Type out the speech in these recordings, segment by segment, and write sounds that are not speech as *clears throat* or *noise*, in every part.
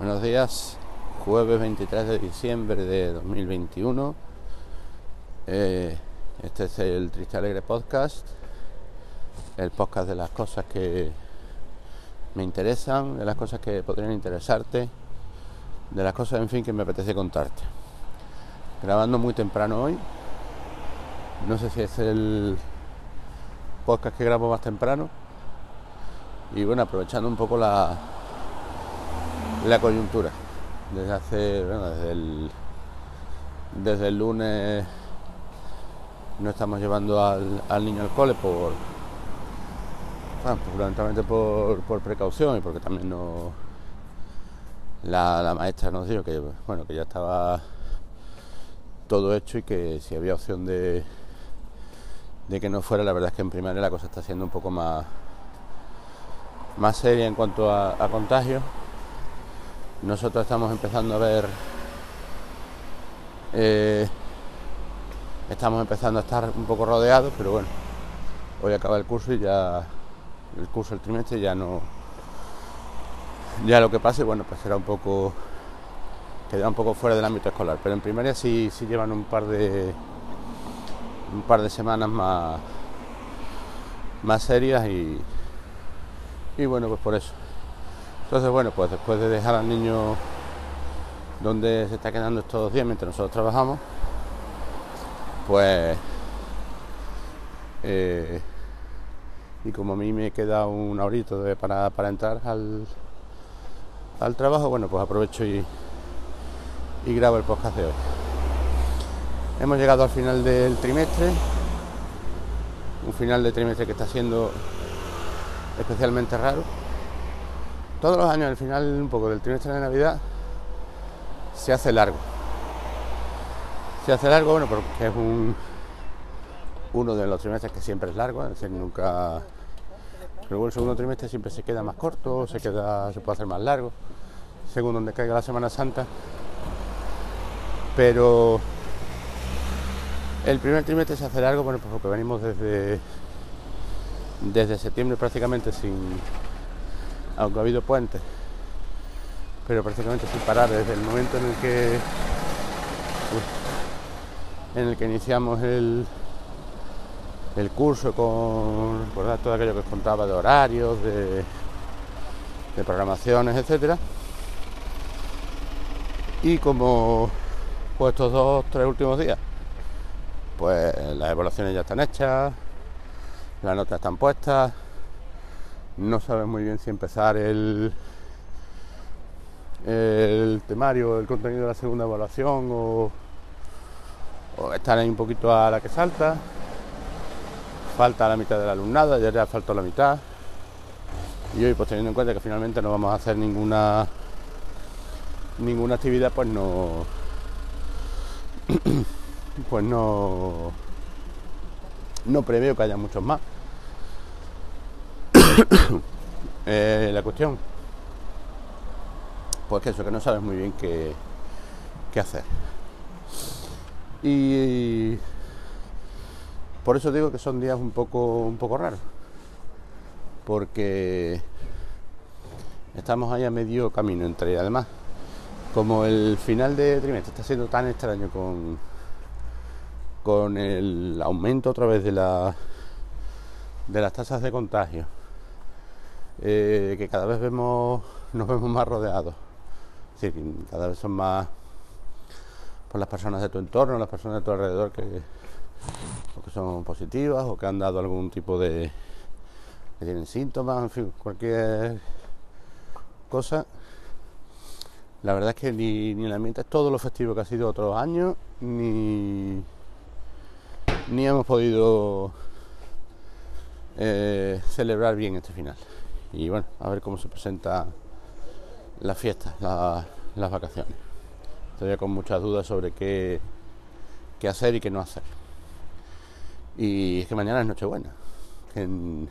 Buenos días, jueves 23 de diciembre de 2021. Eh, este es el Triste Alegre Podcast, el podcast de las cosas que me interesan, de las cosas que podrían interesarte, de las cosas, en fin, que me apetece contarte. Grabando muy temprano hoy, no sé si es el podcast que grabo más temprano, y bueno, aprovechando un poco la la coyuntura. Desde hace, bueno, desde el, desde el lunes no estamos llevando al, niño al cole por, bueno, pues por, por, precaución y porque también no la, maestra nos dijo que bueno que ya estaba todo hecho y que si había opción de, de que no fuera, la verdad es que en primaria la cosa está siendo un poco más, más seria en cuanto a, a contagios nosotros estamos empezando a ver, eh, estamos empezando a estar un poco rodeados, pero bueno, hoy acaba el curso y ya, el curso, el trimestre ya no, ya lo que pase, bueno, pues será un poco, queda un poco fuera del ámbito escolar, pero en primaria sí, sí llevan un par de, un par de semanas más, más serias y, y bueno, pues por eso. Entonces, bueno, pues después de dejar al niño donde se está quedando estos dos días mientras nosotros trabajamos, pues eh, y como a mí me queda un horito para, para entrar al, al trabajo, bueno, pues aprovecho y, y grabo el podcast de hoy. Hemos llegado al final del trimestre, un final de trimestre que está siendo especialmente raro todos los años al final un poco del trimestre de Navidad se hace largo. Se hace largo, bueno, porque es un uno de los trimestres que siempre es largo, es decir, nunca luego el segundo trimestre siempre se queda más corto, se queda, se puede hacer más largo, según donde caiga la Semana Santa. Pero el primer trimestre se hace largo, bueno, pues porque venimos desde desde septiembre prácticamente sin aunque ha habido puentes, pero prácticamente sin parar desde el momento en el que en el que iniciamos el, el curso con todo aquello que os contaba de horarios, de, de programaciones, etcétera. Y como pues estos dos, tres últimos días, pues las evaluaciones ya están hechas, las notas están puestas, no sabes muy bien si empezar el, el temario, el contenido de la segunda evaluación o, estar ahí un poquito a la que salta. Falta la mitad del alumnado, ayer ya faltó la mitad. Y hoy, pues teniendo en cuenta que finalmente no vamos a hacer ninguna ninguna actividad, pues no *clears throat* pues no no preveo que haya muchos más. *coughs* Eh, la cuestión, pues que eso, que no sabes muy bien qué, qué hacer. Y por eso digo que son días un poco, un poco raros. Porque estamos ahí a medio camino entre, además, como el final de trimestre está siendo tan extraño con, con el aumento otra vez de la de las tasas de contagio eh, que cada vez vemos, nos vemos más rodeados. Es decir, cada vez son más por las personas de tu entorno, las personas de tu alrededor que, que son positivas o que han dado algún tipo de. que tienen síntomas, en fin, cualquier cosa. La verdad es que ni, ni el ambiente es todo lo festivo que ha sido otros años, ni, ni hemos podido eh, celebrar bien este final y bueno, a ver cómo se presenta la fiesta, las vacaciones. Todavía con muchas dudas sobre qué, qué hacer y qué no hacer. Y es que mañana es Nochebuena. En,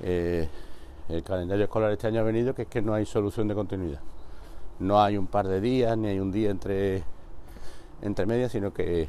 eh, el calendario escolar este año ha venido que es que no hay solución de continuidad. No hay un par de días, ni hay un día entre, entre medias, sino que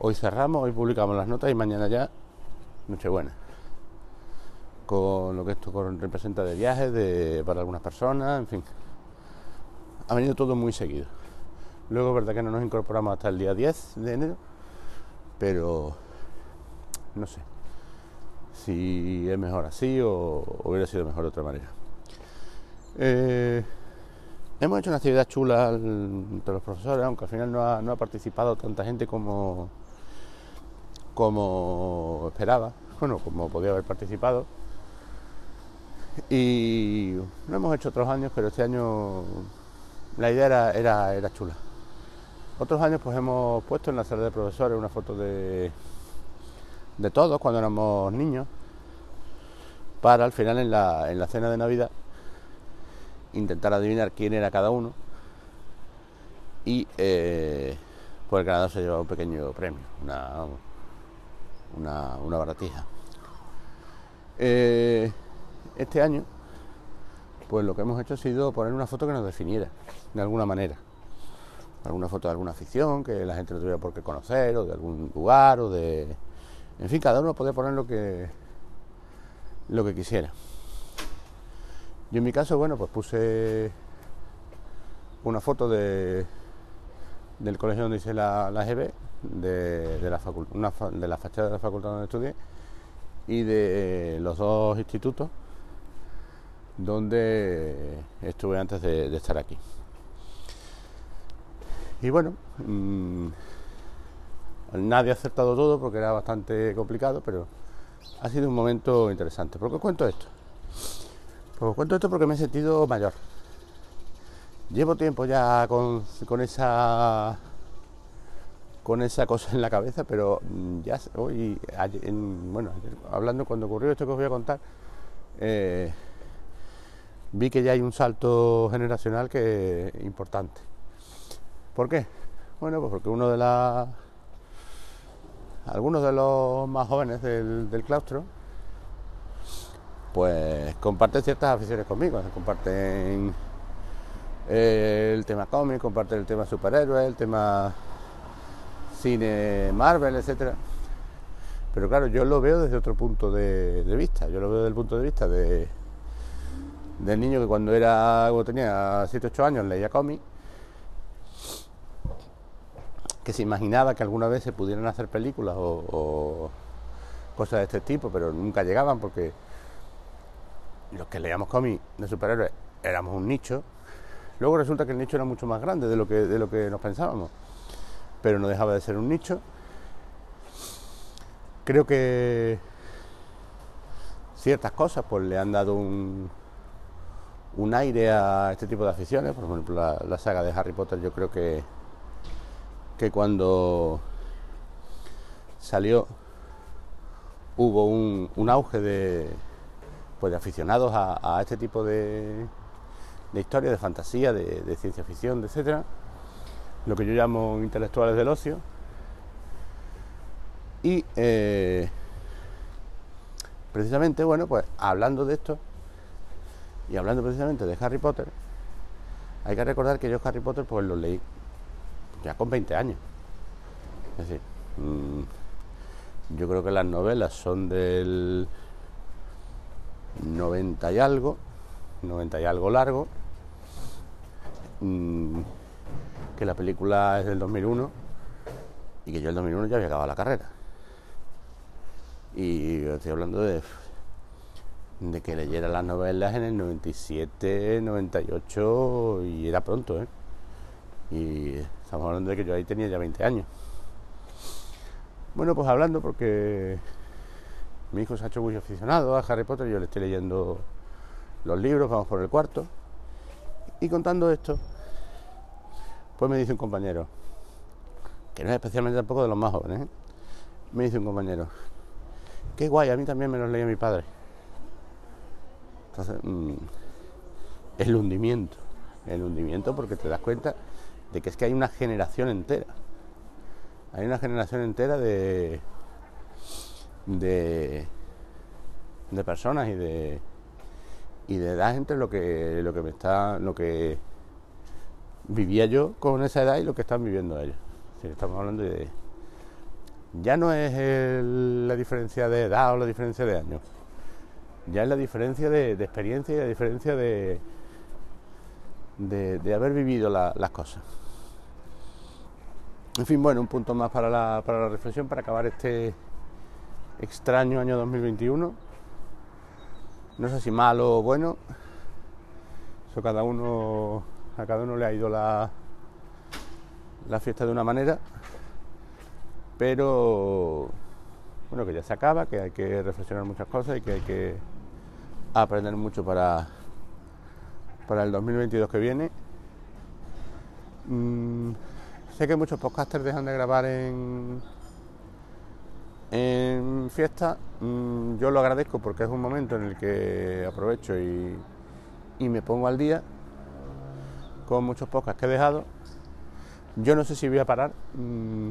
hoy cerramos, hoy publicamos las notas y mañana ya Nochebuena con lo que esto representa de viajes de, para algunas personas, en fin, ha venido todo muy seguido. Luego, verdad que no nos incorporamos hasta el día 10 de enero, pero no sé si es mejor así o, hubiera sido mejor de otra manera. Eh, hemos hecho una actividad chula entre los profesores, aunque al final no ha, no ha participado tanta gente como, como esperaba, bueno, como podía haber participado. Y no hemos hecho otros años, pero este año la idea era, era, era chula. Otros años pues hemos puesto en la sala de profesores una foto de, de todos cuando éramos niños, para al final en la, en la cena de Navidad intentar adivinar quién era cada uno y eh, pues el ganador se lleva un pequeño premio, una, una, una baratija. Eh, este año, pues lo que hemos hecho ha sido poner una foto que nos definiera, de alguna manera. Alguna foto de alguna afición que la gente no tuviera por qué conocer, o de algún lugar, o de. En fin, cada uno puede poner lo que, lo que quisiera. Yo en mi caso, bueno, pues puse una foto de, del colegio donde hice la, la GB, de, de, la una, de la fachada de la facultad donde estudié y de los dos institutos donde estuve antes de, estar aquí. Y bueno, mmm, nadie ha acertado todo porque era bastante complicado, pero ha sido un momento interesante. ¿Por qué os cuento esto? Pues os cuento esto porque me he sentido mayor. Llevo tiempo ya con, con esa con esa cosa en la cabeza, pero ya hoy, en, bueno, hablando cuando ocurrió esto que os voy a contar, eh, vi que ya hay un salto generacional que importante. ¿Por qué? Bueno, pues porque uno de las algunos de los más jóvenes del, del claustro pues comparten ciertas aficiones conmigo, comparten eh, el tema cómic, comparten el tema superhéroes, el tema cine Marvel, etcétera. Pero claro, yo lo veo desde otro punto de, de vista. Yo lo veo desde el punto de vista de, del niño que cuando era cuando tenía 7 8 años leía cómic que se imaginaba que alguna vez se pudieran hacer películas o, o, cosas de este tipo, pero nunca llegaban porque los que leíamos cómics de superhéroes éramos un nicho. Luego resulta que el nicho era mucho más grande de lo que, de lo que nos pensábamos, pero no dejaba de ser un nicho. Creo que ciertas cosas pues le han dado un, un aire a este tipo de aficiones, por ejemplo la, saga de Harry Potter yo creo que, que cuando salió hubo un, un auge de, pues de aficionados a, a este tipo de, de, historia, de fantasía, de, de ciencia ficción, etcétera, lo que yo llamo intelectuales del ocio. Y eh, precisamente, bueno, pues hablando de esto, y hablando precisamente de Harry Potter, hay que recordar que yo Harry Potter pues lo leí ya con 20 años. Es decir, mmm, yo creo que las novelas son del 90 y algo, 90 y algo largo, mmm, que la película es del 2001 y que yo el 2001 ya había acabado la carrera. Y estoy hablando de de que leyera las novelas en el 97, 98 y era pronto, ¿eh? Y estamos hablando de que yo ahí tenía ya 20 años. Bueno, pues hablando porque mi hijo se ha hecho muy aficionado a Harry Potter, yo le estoy leyendo los libros, vamos por el cuarto. Y contando esto, pues me dice un compañero, que no es especialmente tampoco de los más jóvenes, ¿eh? me dice un compañero, qué guay, a mí también me los leía mi padre. Entonces, mmm, el hundimiento, el hundimiento porque te das cuenta de que es que hay una generación entera, hay una generación entera de, de, personas y de, y de edad entre lo que, lo que me está, lo que vivía yo con esa edad y lo que están viviendo ellos. Estamos hablando de, ya no es el, la diferencia de edad o la diferencia de años ya es la diferencia de, experiencia y la diferencia de, de, haber vivido las cosas. En fin, bueno, un punto más para la, para la reflexión, para acabar este extraño año 2021. No sé si malo o bueno, eso cada uno, a cada uno le ha ido la, la fiesta de una manera, pero bueno, que ya se acaba, que hay que reflexionar muchas cosas y que hay que aprender mucho para, para el 2022 que viene. Mm, sé que muchos podcasters dejan de grabar en, en fiesta. Mm, yo lo agradezco porque es un momento en el que aprovecho y, y me pongo al día con muchos podcasts que he dejado. Yo no sé si voy a parar. Mm,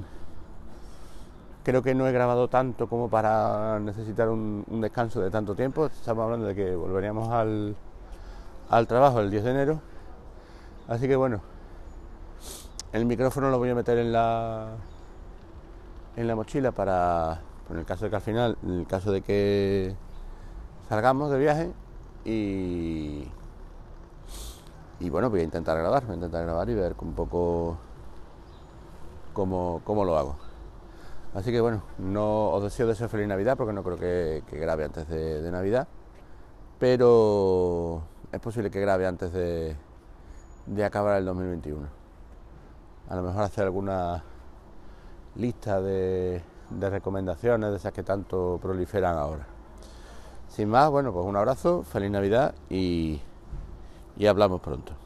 creo que no he grabado tanto como para necesitar un, descanso de tanto tiempo. Estamos hablando de que volveríamos al, al trabajo el 10 de enero. Así que bueno, el micrófono lo voy a meter en la en la mochila para en el caso de que al final, en el caso de que salgamos de viaje y y bueno, voy a intentar grabar, voy a intentar grabar y ver un poco cómo, cómo lo hago. Así que bueno, no os deseo de ser feliz Navidad porque no creo que, grabe antes de Navidad, pero es posible que grabe antes de, acabar el 2021. A lo mejor hacer alguna lista de, recomendaciones de esas que tanto proliferan ahora. Sin más, bueno, pues un abrazo, feliz Navidad y hablamos pronto.